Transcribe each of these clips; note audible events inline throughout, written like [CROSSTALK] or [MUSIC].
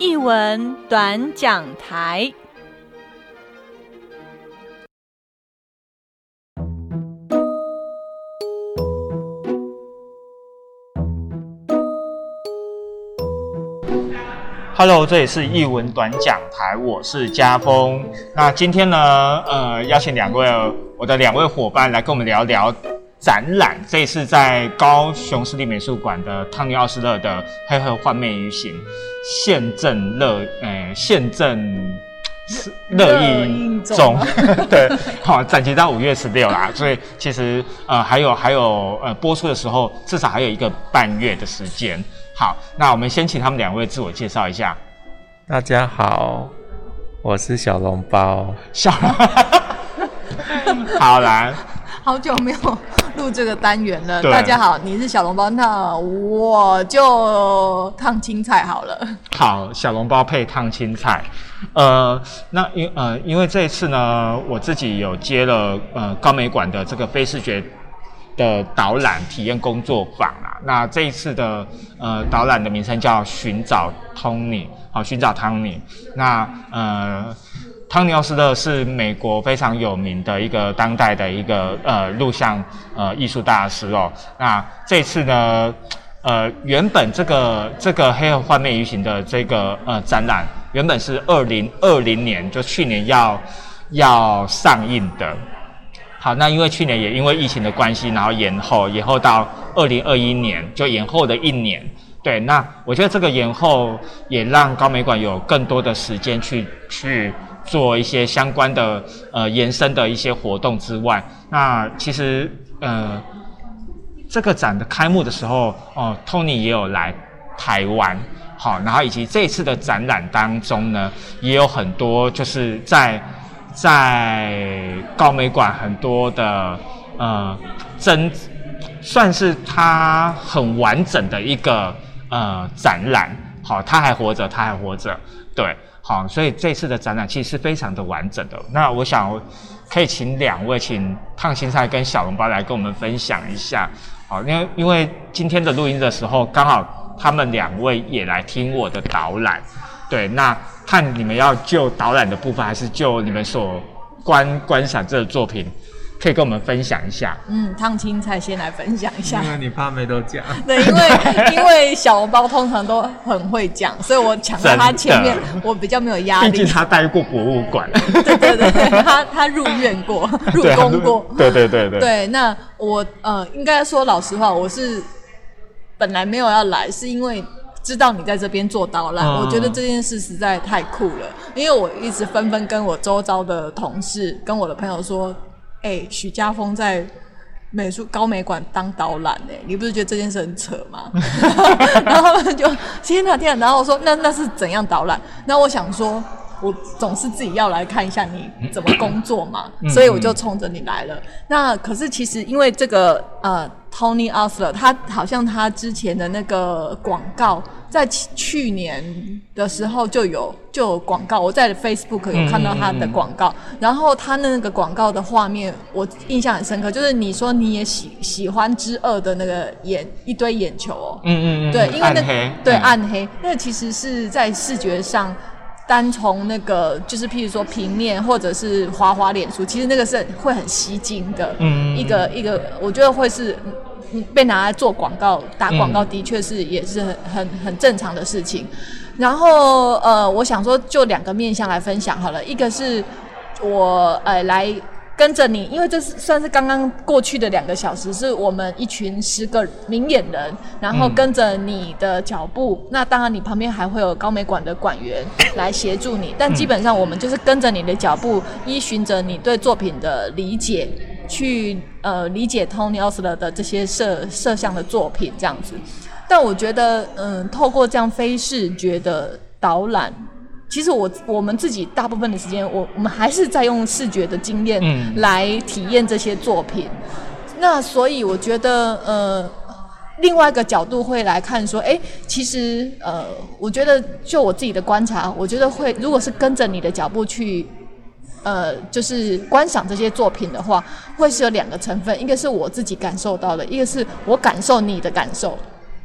译文短讲台。Hello，这里是译文短讲台，我是家峰。那今天呢，呃，邀请两位我的两位伙伴来跟我们聊聊展览。这次在高雄市立美术馆的汤尼奥斯勒的《黑河幻灭鱼行》现正乐，呃，现正乐意中。[LAUGHS] 对，好，展期到五月十六啦，所以其实呃还有还有呃播出的时候，至少还有一个半月的时间。好，那我们先请他们两位自我介绍一下。大家好，我是小笼包。小 [LAUGHS] 好啦，好久没有录这个单元了。大家好，你是小笼包，那我就烫青菜好了。好，小笼包配烫青菜。呃，那因呃因为这一次呢，我自己有接了呃高美馆的这个非视觉。的导览体验工作坊啊，那这一次的呃导览的名称叫寻找 Tony，好，寻找 Tony。那呃，汤尼奥斯勒是美国非常有名的一个当代的一个呃录像呃艺术大师哦。那这次呢，呃，原本这个这个黑盒幻灭鱼行的这个呃展览，原本是二零二零年就去年要要上映的。好，那因为去年也因为疫情的关系，然后延后，延后到二零二一年，就延后的一年。对，那我觉得这个延后也让高美馆有更多的时间去去做一些相关的呃延伸的一些活动之外，那其实呃这个展的开幕的时候，哦，Tony 也有来台湾，好，然后以及这次的展览当中呢，也有很多就是在。在高美馆很多的呃真算是它很完整的一个呃展览，好，他还活着，他还活着，对，好，所以这次的展览其实是非常的完整的。那我想可以请两位，请烫青菜跟小笼包来跟我们分享一下，好，因为因为今天的录音的时候，刚好他们两位也来听我的导览。对，那看你们要就导览的部分，还是就你们所观观赏这个作品，可以跟我们分享一下。嗯，烫青菜先来分享一下。因为你怕没都讲。对，因为 [LAUGHS] 因为小笼包通常都很会讲，所以我抢在他前面，我比较没有压力。毕竟他待过博物馆。对对对，他他入院过，入宫过。对对对对。对，那我呃，应该说老实话，我是本来没有要来，是因为。知道你在这边做导览，我觉得这件事实在太酷了。因为我一直纷纷跟我周遭的同事、跟我的朋友说：“哎，许家峰在美术高美馆当导览，哎，你不是觉得这件事很扯吗？” [LAUGHS] 然后他们就天哪天哪！然后我说：“那那是怎样导览？”那我想说。我总是自己要来看一下你怎么工作嘛，所以我就冲着你来了。那可是其实因为这个呃，Tony Osler，他好像他之前的那个广告，在去年的时候就有就有广告，我在 Facebook 有看到他的广告。然后他那个广告的画面，我印象很深刻，就是你说你也喜喜欢之二的那个眼一堆眼球哦，嗯嗯嗯，对，因为那对暗黑，那其实是在视觉上。单从那个就是，譬如说平面或者是滑滑脸书，其实那个是会很吸睛的，一个一个，我觉得会是被拿来做广告打广告，的确是也是很很很正常的事情。然后呃，我想说就两个面向来分享好了，一个是我呃来。跟着你，因为这是算是刚刚过去的两个小时，是我们一群十个明眼人，然后跟着你的脚步。那当然，你旁边还会有高美馆的馆员来协助你，但基本上我们就是跟着你的脚步，依循着你对作品的理解，去呃理解 Tony Osler 的这些摄摄像的作品这样子。但我觉得，嗯，透过这样非视觉的导览。其实我我们自己大部分的时间，我我们还是在用视觉的经验来体验这些作品。那所以我觉得，呃，另外一个角度会来看说，哎，其实呃，我觉得就我自己的观察，我觉得会，如果是跟着你的脚步去，呃，就是观赏这些作品的话，会是有两个成分，一个是我自己感受到的，一个是我感受你的感受。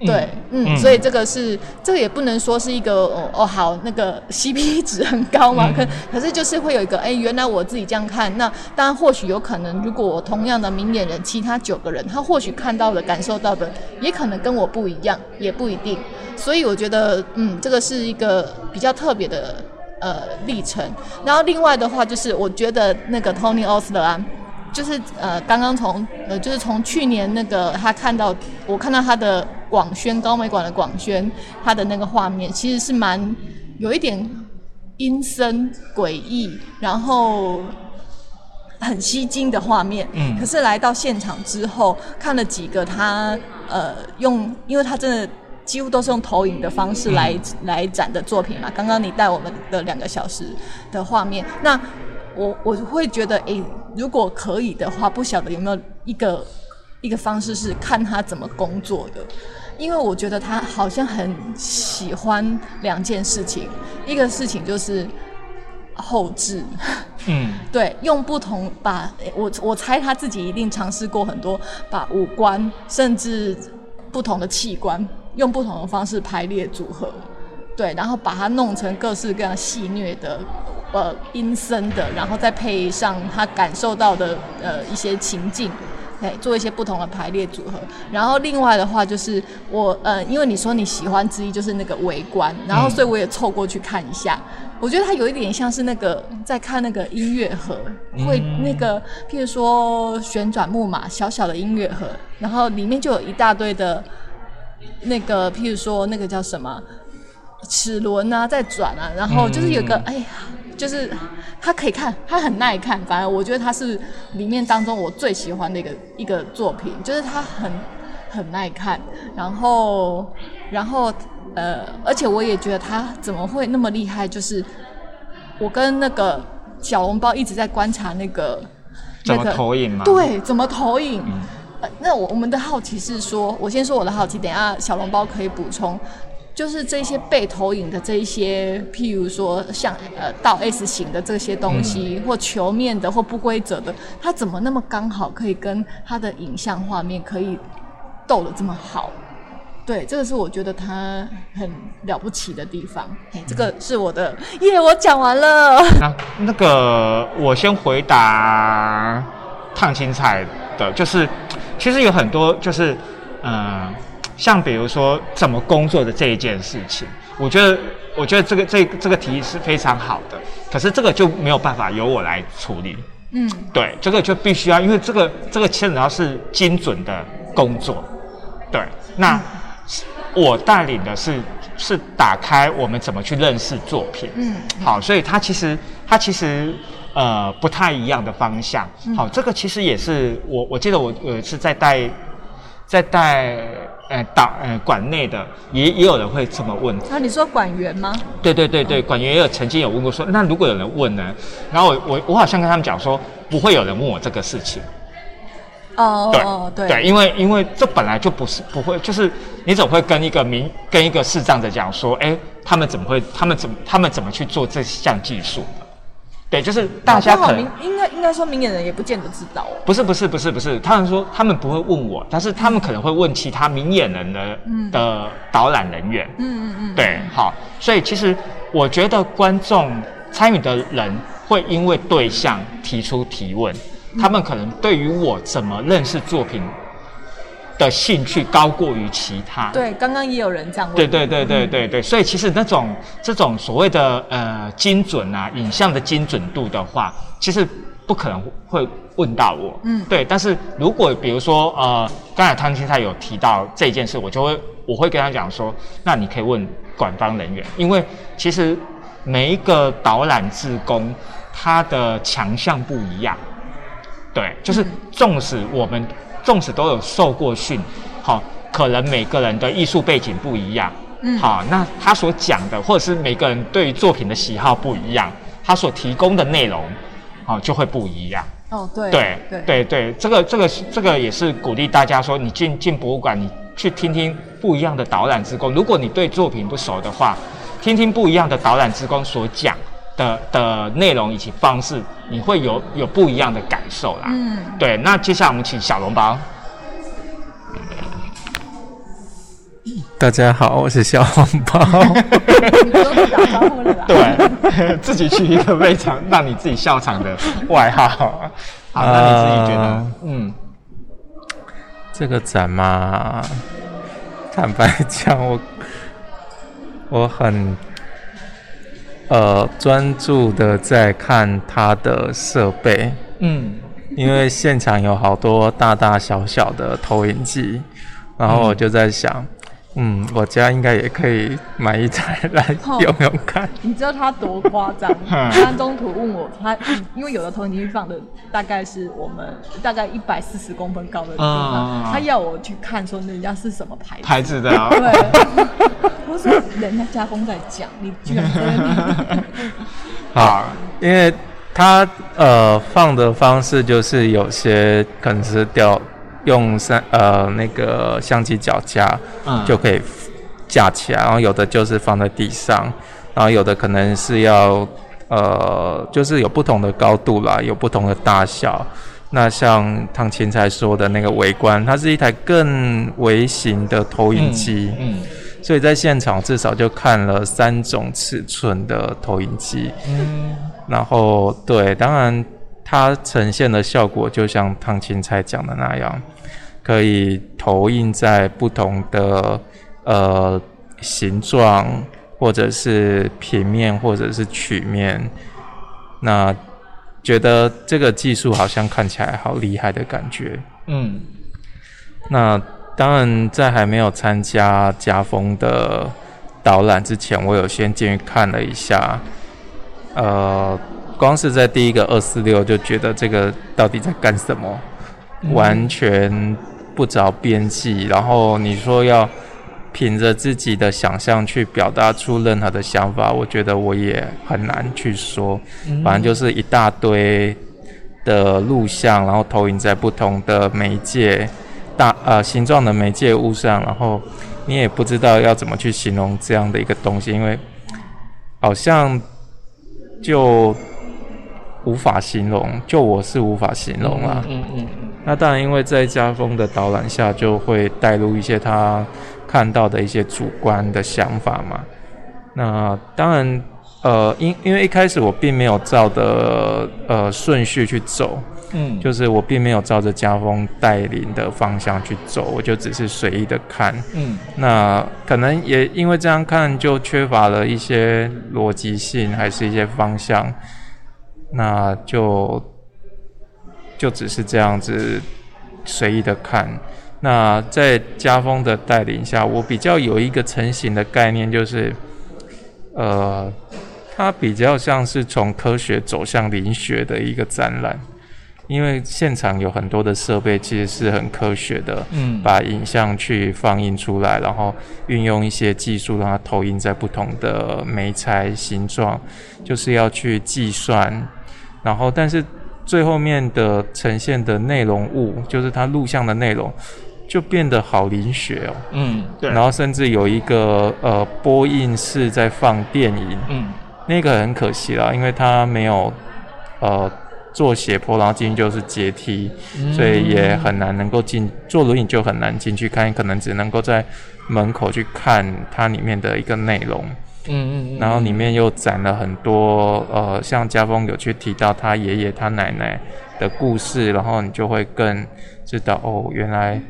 对，嗯，所以这个是这个也不能说是一个哦哦好那个 CP [LAUGHS] 值很高嘛，可可是就是会有一个哎，原来我自己这样看，那当然或许有可能，如果我同样的明眼人，其他九个人他或许看到的、感受到的，也可能跟我不一样，也不一定。所以我觉得，嗯，这个是一个比较特别的呃历程。然后另外的话，就是我觉得那个 Tony Osler 啊。就是呃，刚刚从呃，就是从去年那个他看到我看到他的广宣高美馆的广宣，他的那个画面其实是蛮有一点阴森诡异，然后很吸睛的画面。嗯。可是来到现场之后，看了几个他呃用，因为他真的几乎都是用投影的方式来来展的作品嘛。刚刚你带我们的两个小时的画面，那。我我会觉得，诶，如果可以的话，不晓得有没有一个一个方式是看他怎么工作的，因为我觉得他好像很喜欢两件事情，一个事情就是后置，嗯，[LAUGHS] 对，用不同把我我猜他自己一定尝试过很多，把五官甚至不同的器官用不同的方式排列组合，对，然后把它弄成各式各样戏谑的。呃，阴森的，然后再配上他感受到的呃一些情境，对，做一些不同的排列组合。然后另外的话就是我呃，因为你说你喜欢之一就是那个围观，然后所以我也凑过去看一下。我觉得它有一点像是那个在看那个音乐盒，会那个譬如说旋转木马小小的音乐盒，然后里面就有一大堆的那个譬如说那个叫什么齿轮啊在转啊，然后就是有个哎呀。就是他可以看，他很耐看。反而我觉得他是里面当中我最喜欢的一个一个作品，就是他很很耐看。然后，然后呃，而且我也觉得他怎么会那么厉害？就是我跟那个小笼包一直在观察那个怎么投影吗？对，怎么投影？那我我们的好奇是说，我先说我的好奇，等下小笼包可以补充。就是这些被投影的这一些，譬如说像呃倒 S 型的这些东西，或球面的或不规则的，它怎么那么刚好可以跟它的影像画面可以斗得这么好？对，这个是我觉得它很了不起的地方。哎，这个是我的耶，我讲完了。那那个我先回答烫青菜的，就是其实有很多就是嗯。像比如说怎么工作的这一件事情，我觉得，我觉得这个这这个提议是非常好的，可是这个就没有办法由我来处理。嗯，对，这个就必须要，因为这个这个牵扯到是精准的工作。对，那我带领的是是打开我们怎么去认识作品。嗯，好，所以它其实它其实呃不太一样的方向。好，这个其实也是我我记得我有一次在带在带。呃，导呃馆内的也也有人会这么问啊？你说馆员吗？对对对对，馆员也有曾经有问过说，那如果有人问呢？然后我我我好像跟他们讲说，不会有人问我这个事情。哦，对对，因为因为这本来就不是不会，就是你总会跟一个民跟一个视障者讲说，哎，他们怎么会，他们怎么他们怎么去做这项技术？对，就是大家可能应该应该说明眼人也不见得知道哦。不是不是不是不是，他们说他们不会问我，但是他们可能会问其他明眼人的的导览人员。嗯嗯嗯。对，好，所以其实我觉得观众参与的人会因为对象提出提问，他们可能对于我怎么认识作品。的兴趣高过于其他。对，刚刚也有人这样问。对对对对对对，所以其实那种这种所谓的呃精准啊，影像的精准度的话，其实不可能会问到我。嗯，对。但是如果比如说呃，刚才汤青他有提到这件事，我就会我会跟他讲说，那你可以问管方人员，因为其实每一个导览志工他的强项不一样。对，就是纵使我们。纵使都有受过训，好，可能每个人的艺术背景不一样，嗯，好，那他所讲的，或者是每个人对于作品的喜好不一样，他所提供的内容，哦，就会不一样。哦，对，对，对，对，对，这个，这个，这个也是鼓励大家说，你进进博物馆，你去听听不一样的导览职工。如果你对作品不熟的话，听听不一样的导览职工所讲。的的内容以及方式，你会有有不一样的感受啦。嗯，对。那接下来我们请小笼包。大家好，我是小红包。对，[LAUGHS] 自己取一个非常让你自己笑场的外号。好，那你自己觉得呃？嗯，这个展嘛，坦白讲，我我很呃专注的在看它的设备，嗯因为现场有好多大大小小的投影机，然后我就在想，嗯，我家应该也可以买一台来 [LAUGHS] 哦用用看。你知道他多夸张？嗯 [LAUGHS] 他中途问我，他因为有的投影机放的大概是我们大概一百四十公分高的地嗯嗯方，嗯他要我去看说人家是什么牌子。牌子的啊。[LAUGHS] 对，我说人家家风在讲，你居然。好，因为他呃放的方式就是有些可能是吊用三呃那个相机脚架嗯就可以架起来，然后有的就是放在地上，然后有的可能是要呃就是有不同的高度啦，有不同的大小。那像汤青才说的那个微观，它是一台更微型的投影机，嗯所以在现场至少就看了三种尺寸的投影机。嗯然后对，当然它呈现的效果就像汤青菜讲的那样，可以投影在不同的呃形状，或者是平面，或者是曲面。那觉得这个技术好像看起来好厉害的感觉。嗯那当然，在还没有参加家风的导览之前，我有先进去看了一下。呃，光是在第一个二四六就觉得这个到底在干什么，完全不着边际。然后你说要凭着自己的想象去表达出任何的想法，我觉得我也很难去说。反正就是一大堆的录像，然后投影在不同的媒介大呃形状的媒介物上，然后你也不知道要怎么去形容这样的一个东西，因为好像就无法形容，就我是无法形容啦。嗯嗯那当然，因为在家风的导览下，就会带入一些他看到的一些主观的想法嘛。那当然，呃，因因为一开始我并没有照的呃顺序去走，嗯，就是我并没有照着家风带领的方向去走，我就只是随意的看。嗯那可能也因为这样看，就缺乏了一些逻辑性，还是一些方向，那就就只是这样子随意的看。那在家风的带领下，我比较有一个成型的概念，就是呃，它比较像是从科学走向灵学的一个展览。因为现场有很多的设备其实是很科学的，嗯把影像去放映出来，然后运用一些技术让它投影在不同的媒材形状，就是要去计算，然后但是最后面的呈现的内容物，就是它录像的内容，就变得好灵学哦。嗯，对，然后甚至有一个呃播映室在放电影，嗯那个很可惜啦，因为它没有呃做斜坡，然后进去就是阶梯，所以也很难能够进坐轮椅就很难进去看，可能只能够在门口去看它里面的一个内容。嗯嗯，然后里面又展了很多呃，像家峰有去提到他爷爷他奶奶的故事，然后你就会更知道哦，原来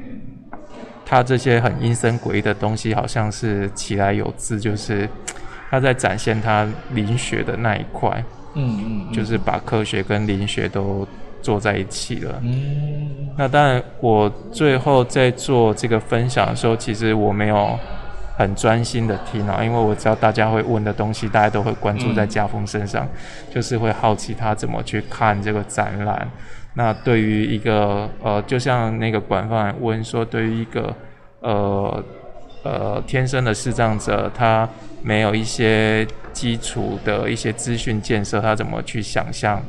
他这些很阴森诡异的东西，好像是其来有自，就是 [TSK] 他在展现他灵学的那一块，嗯嗯，就是把科学跟灵学都做在一起了。嗯。那当然，我最后在做这个分享的时候，其实我没有很专心的听啊，因为我知道大家会问的东西，大家都会关注在家峰身上，就是会好奇他怎么去看这个展览。那对于一个呃，就像那个管饭问说，对于一个呃呃天生的视障者，他没有一些基础的一些资讯建设，他怎么去想象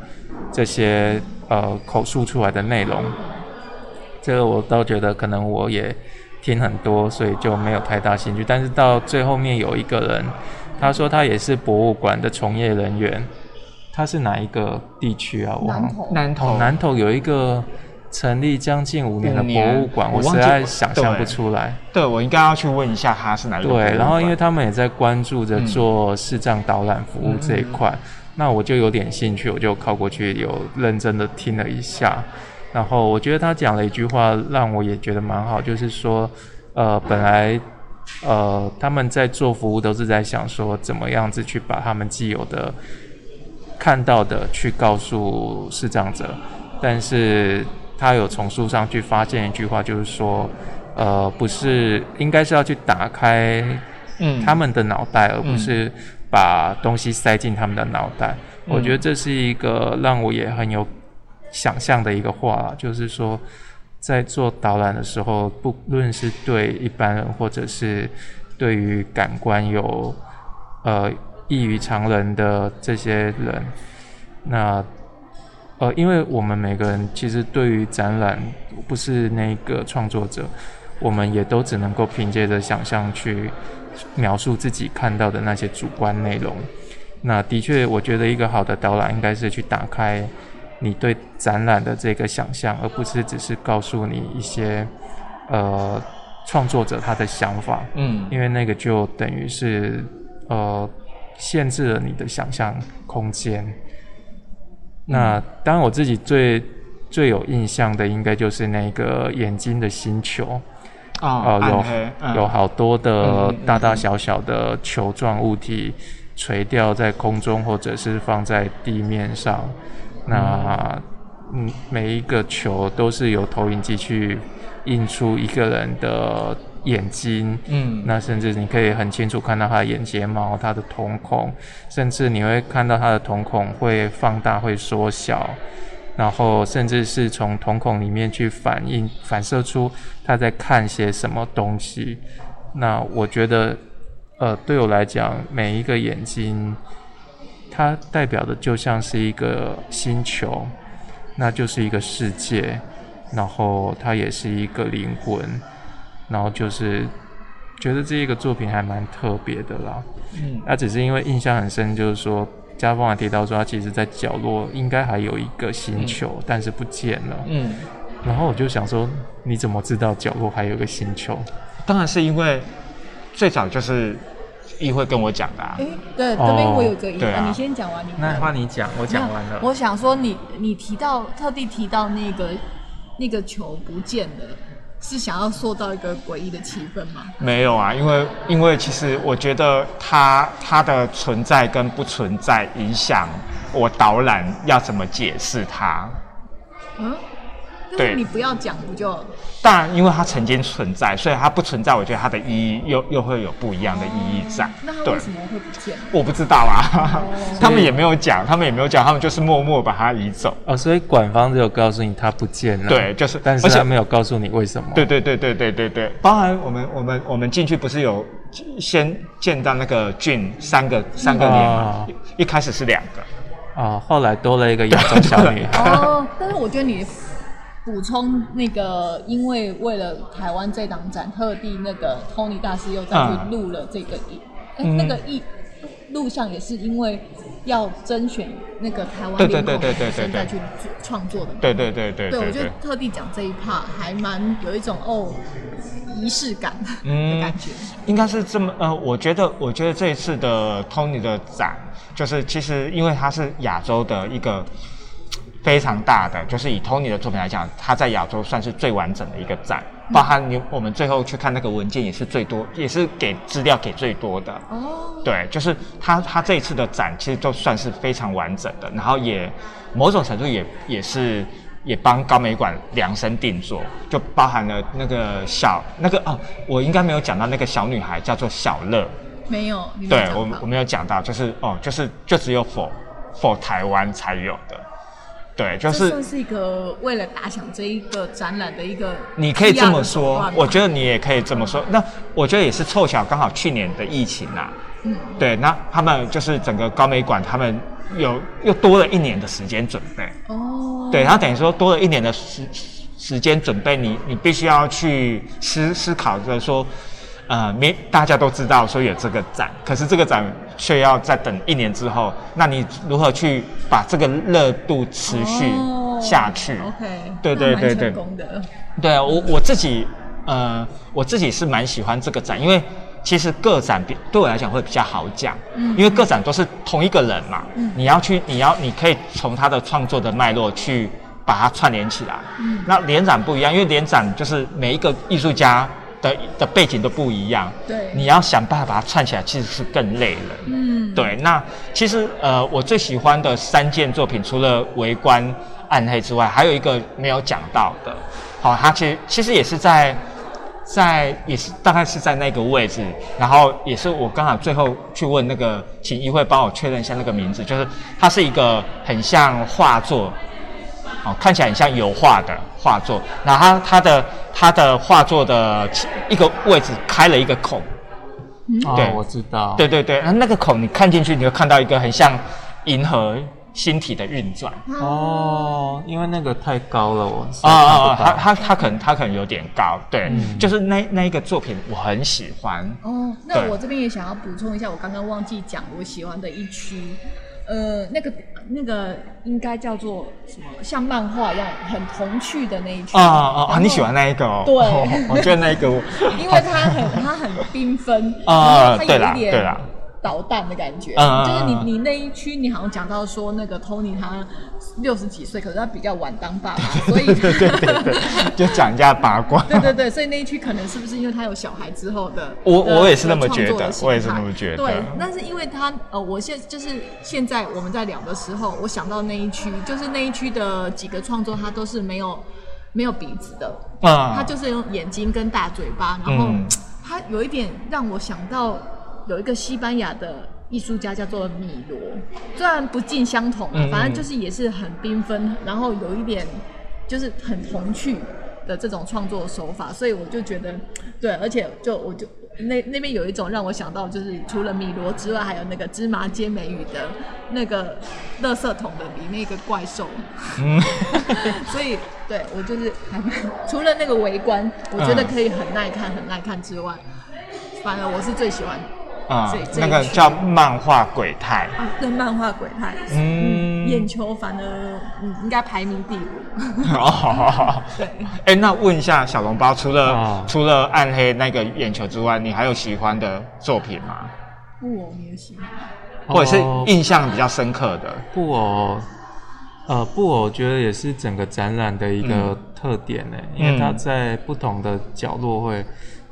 这些呃口述出来的内容？这个我倒觉得可能我也听很多，所以就没有太大兴趣。但是到最后面有一个人，他说他也是博物馆的从业人员，他是哪一个地区啊？我南投南投哦，南投有一个成立将近五年的博物馆，我实在想象不出来。对我应该要去问一下他是哪一个对，然后因为他们也在关注着嗯做视障导览服务这一块，嗯那我就有点兴趣，我就靠过去有认真的听了一下，然后我觉得他讲了一句话，让我也觉得蛮好，就是说，呃，本来呃他们在做服务都是在想说怎么样子去把他们既有的看到的去告诉视障者，但是他有从书上去发现一句话，就是说，呃，不是应该是要去打开嗯他们的脑袋，而不是把东西塞进他们的脑袋。我觉得这是一个让我也很有想象的一个话，就是说，在做导览的时候，不论是对一般人，或者是对于感官有呃异于常人的这些人，那呃，因为我们每个人其实对于展览不是那个创作者，我们也都只能够凭借着想象去描述自己看到的那些主观内容。那的确，我觉得一个好的导览应该是去打开你对展览的这个想象，而不是只是告诉你一些呃创作者他的想法，嗯。因为那个就等于是呃限制了你的想象空间。那当然，我自己最最有印象的应该就是那个眼睛的星球，哦哦，有嗯。有好多的大大小小的球状物体垂吊在空中，或者是放在地面上。那嗯，每一个球都是由投影机去印出一个人的眼睛。嗯那甚至你可以很清楚看到他的眼睫毛、他的瞳孔，甚至你会看到他的瞳孔会放大、会缩小，然后甚至是从瞳孔里面去反映、反射出他在看些什么东西。那我觉得，呃，对我来讲，每一个眼睛，它代表的就像是一个星球，那就是一个世界，然后它也是一个灵魂，然后就是觉得这一个作品还蛮特别的啦。嗯那只是因为印象很深，就是说家峰还提到说，他其实在角落应该还有一个星球，但是不见了。嗯，然后我就想说，你怎么知道角落还有个星球？当然是因为最早就是议会跟我讲的啊哎，，对，哦这边我有个疑问，对啊你先讲完，你那换你讲，我讲完了。我想说你，你提到特地提到那个那个球不见了，是想要塑造一个诡异的气氛吗？没有啊，因为因为其实我觉得它它的存在跟不存在影响我导览要怎么解释它。嗯，但对是你不要讲，不就？当然，因为它曾经存在，所以它不存在，我觉得它的意义又又会有不一样的意义在。对那它为，什么会不见？我不知道啊，他们也没有讲，他们也没有讲，他们就是默默把它移走。哦，所以馆方只有告诉你它不见了，对，就是，但是而且他没有告诉你为什么。对对对对对对对，包含我们我们我们进去不是有先见到那个俊三个三个脸吗哦，一一开始是两个，啊、后来多了一个亚洲小女孩。哦，但是我觉得你补充那个，因为为了台湾这档展，特地那个 Tony 大师又再去嗯录了这个艺，哎、嗯。那个一录像也是因为要甄选那个台湾对对脸孔对对对对再去创作的嘛。对对对对对，我就特地讲这一 part，还蛮有一种哦仪式感的嗯。感觉。应该是这么呃，我觉得我觉得这一次的 Tony 的展，就是其实因为它是亚洲的一个非常大的，就是以 Tony 的作品来讲，他在亚洲算是最完整的一个展，包含你我们最后去看那个文件也是最多，也是给资料给最多的。哦，对，就是他他这一次的展其实都算是非常完整的，然后也某种程度也也是也帮高美馆量身定做，就包含了那个小那个哦，我应该没有讲到那个小女孩叫做小乐，没有，你没有对我我没有讲到，就是哦，就是就只有否否台湾才有的，对，就是这算是一个为了打响这一个展览的一个，你可以这么说，我觉得你也可以这么说。那我觉得也是凑巧，刚好去年的疫情啊，嗯，对，那他们就是整个高美馆，他们有又多了一年的时间准备，哦，对，他等于说多了一年的时时间准备，你你必须要去思思考着说，呃，没大家都知道说有这个展，可是这个展却要再等一年之后，那你如何去把这个热度持续、哦下去。OK，对对对对。对啊，我我自己呃，我自己是蛮喜欢这个展，因为其实个展比对我来讲会比较好讲，嗯因为个展都是同一个人嘛，嗯你要去，你要你可以从他的创作的脉络去把它串联起来。嗯那联展不一样，因为联展就是每一个艺术家的的背景都不一样，对你要想办法把它串起来，其实是更累了。嗯，对，那其实呃，我最喜欢的三件作品，除了《围观》《暗黑》之外，还有一个没有讲到的。好、它其实其实也是在在也是大概是在那个位置，然后也是我刚好最后去问那个请议会帮我确认一下那个名字，就是它是一个很像画作。哦，看起来很像油画的画作，然后它它的它的画作的一个位置开了一个孔，对。哦，我知道。对对对，那那个孔你看进去，你会看到一个很像银河星体的运转。哦，因为那个太高了，我啊啊啊！它它它它可能它可能有点高，对，嗯。就是那那一个作品我很喜欢。哦，那我这边也想要补充一下，我刚刚忘记讲我喜欢的一区，呃，那个那个应该叫做什么？像漫画一样很童趣的那一种啊啊啊！你喜欢那一个哦？对 [LAUGHS] 我觉得那一个，[LAUGHS] 因为它很它很缤纷 [LAUGHS] 啊对啦对啦导弹的感觉，就是你嗯你那一区，你好像讲到说那个 Tony 他六十几岁，可是他比较晚当爸爸，[LAUGHS] 所以对对对对，就讲一下八卦。[LAUGHS] 对对对，所以那一区可能是不是因为他有小孩之后的？的我我也是那么觉得我也是那么觉得。对，但是因为他呃，我现就是现在我们在聊的时候，我想到那一区，就是那一区的几个创作，他都是没有没有鼻子的，嗯，他就是用眼睛跟大嘴巴，然后嗯。他有一点让我想到有一个西班牙的艺术家叫做米罗，虽然不尽相同啊反正就是也是很缤纷，然后有一点就是很童趣的这种创作手法，所以我就觉得对，而且就我就。那那边有一种让我想到，就是除了米罗之外，还有那个芝麻街美语的那个垃圾桶的里面一个怪兽，嗯，[LAUGHS] 所以对我就是还蛮除了那个围观，我觉得嗯可以很耐看，很耐看之外，反而我是最喜欢啊那个叫漫画鬼太。啊，对漫画鬼太，嗯眼球反而嗯应该排名第五，[LAUGHS] 哦，[LAUGHS] 对。哎，那问一下小笼包，除了、哦除了暗黑那个眼球之外，你还有喜欢的作品吗？布偶你也喜欢？或者是哦印象比较深刻的？布偶，呃，布偶我觉得也是整个展览的一个嗯特点呢，因为它嗯在不同的角落会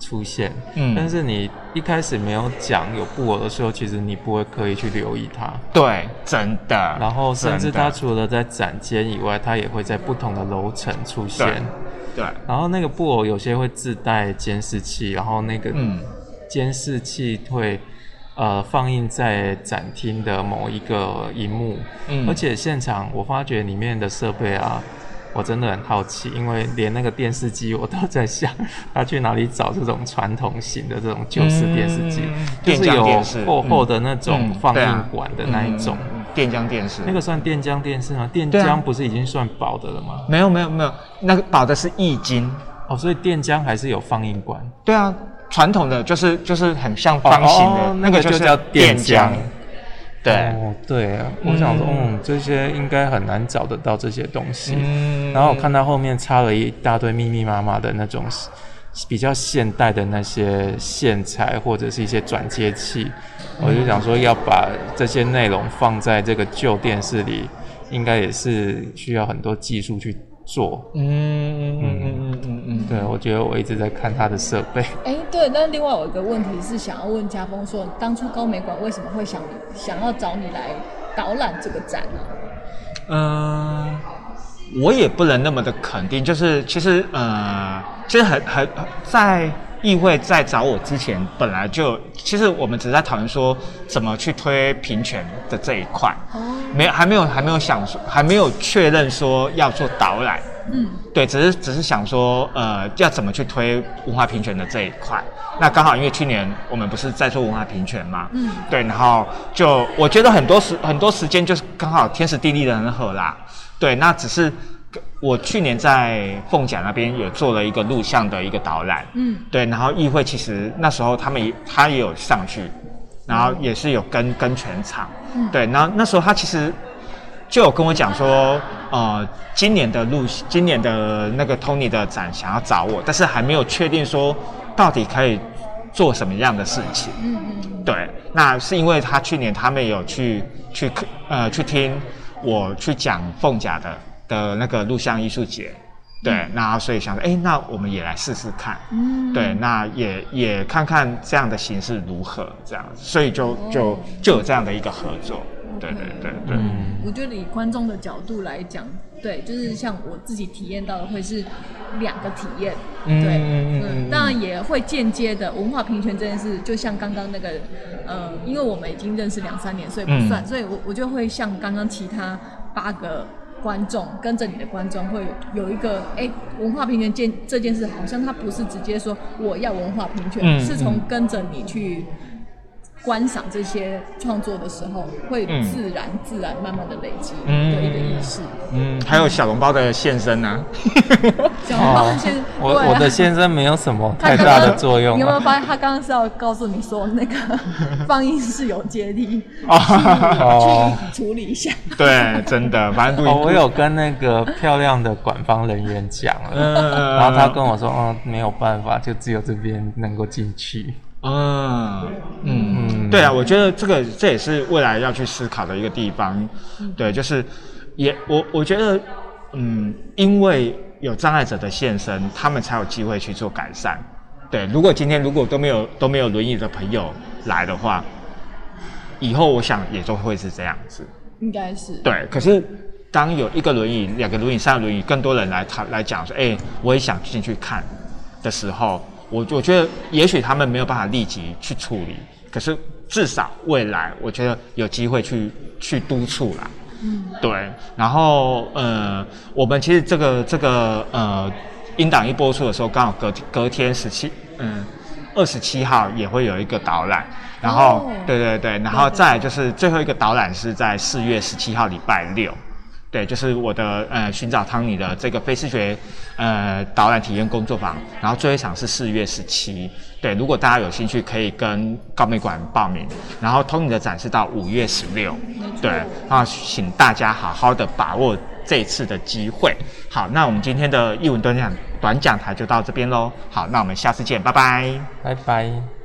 出现。嗯但是你一开始没有讲有布偶的时候，其实你不会刻意去留意它。对，真的。然后甚至它除了在展间以外，它也会在不同的楼层出现。对，然后那个布偶有些会自带监视器，然后那个嗯监视器会呃放映在展厅的某一个荧幕，嗯而且现场我发觉里面的设备啊，我真的很好奇，因为连那个电视机我都在想，他去哪里找这种传统型的这种旧式电视机，嗯就是有厚厚的那种嗯放映管的那一种。嗯电浆电视。那个算电浆电视吗？电浆不是已经算薄的了吗？没有没有没有，那个薄的是易经。哦，所以电浆还是有放映管。对啊，传统的就是就是很像方形的，哦那个就是叫电浆浆。对，哦，对啊，我想说，嗯嗯，这些应该很难找得到这些东西。嗯然后我看到后面插了一大堆密密麻麻的那种比较现代的那些线材或者是一些转接器，我就想说要把这些内容放在这个旧电视里，应该也是需要很多技术去做。嗯嗯嗯嗯嗯嗯嗯，对，我觉得我一直在看他的设备。哎，对，那另外有一个问题是想要问家峰说，当初高美馆为什么会想想要找你来导览这个展呢、嗯，我也不能那么的肯定，就是其实呃，其实很很在议会在找我之前，本来就其实我们只是在讨论说怎么去推平权的这一块，哦，没有还没有还没有想说还没有确认说要做导览，嗯，对，只是只是想说，呃，要怎么去推文化平权的这一块。那刚好因为去年我们不是在做文化平权嘛，嗯。对，然后就我觉得很多时很多时间就是刚好天时地利人和啦，对，那只是我去年在凤甲那边有做了一个录像的一个导览，嗯对，然后议会其实那时候他们也他也有上去，然后也是有跟跟全场，嗯对，然后那时候他其实就有跟我讲说，呃，今年的录，今年的那个 Tony 的展想要找我，但是还没有确定说到底可以做什么样的事情。嗯嗯。对，那是因为他去年他们有去去呃去听我去讲凤甲的的那个录像艺术节。对，那所以想着，哎，那我们也来试试看。嗯，对，那也也看看这样的形式如何，这样，所以就就就有这样的一个合作。对对对对。嗯，我觉得以观众的角度来讲，对，就是像我自己体验到的会是两个体验。嗯嗯嗯。当然也会间接的文化平权这件事，就像刚刚那个，呃，因为我们已经认识两三年，所以不算，所以我我就会像刚刚其他八个。观众跟着你的观众会有一个哎，文化平权这这件事，好像他不是直接说我要文化平权，是从跟着你去。观赏这些创作的时候，会自然自然慢慢的累积的一个意识。嗯，还有小笼包的现身呢。[LAUGHS] 小笼包的现我我的现身没有什么太大的作用。你有没有发现他刚刚是要告诉你说那个 [LAUGHS] 放映是有接力，去处理一下。对，真的，反正我有跟那个漂亮的管方人员讲了，然后他跟我说，哦，没有办法，就只有这边能够进去。嗯嗯，对啊，我觉得这个这也是未来要去思考的一个地方。对，就是也我我觉得，嗯，因为有障碍者的现身，他们才有机会去做改善。对，如果今天如果都没有都没有轮椅的朋友来的话，以后我想也都会是这样子。应该是。对，可是当有一个轮椅、两个轮椅、三个轮椅，更多人来他来讲说，哎，我也想进去看的时候。我我觉得，也许他们没有办法立即去处理，可是至少未来，我觉得有机会去去督促啦。嗯，对。然后呃，我们其实这个这个呃，音档一播出的时候，刚好隔隔天十七嗯二十七号也会有一个导览。然后对对对，然后再就是最后一个导览是在四月十七号礼拜六。对，就是我的呃寻找汤尼的这个非视觉呃导览体验工作坊，然后最后一场是四月十七。对，如果大家有兴趣，可以跟高美馆报名。然后汤尼的展示到五月十六。对，那请大家好好的把握这次的机会。好，那我们今天的译文短讲短讲台就到这边喽。好，那我们下次见，拜拜，拜拜。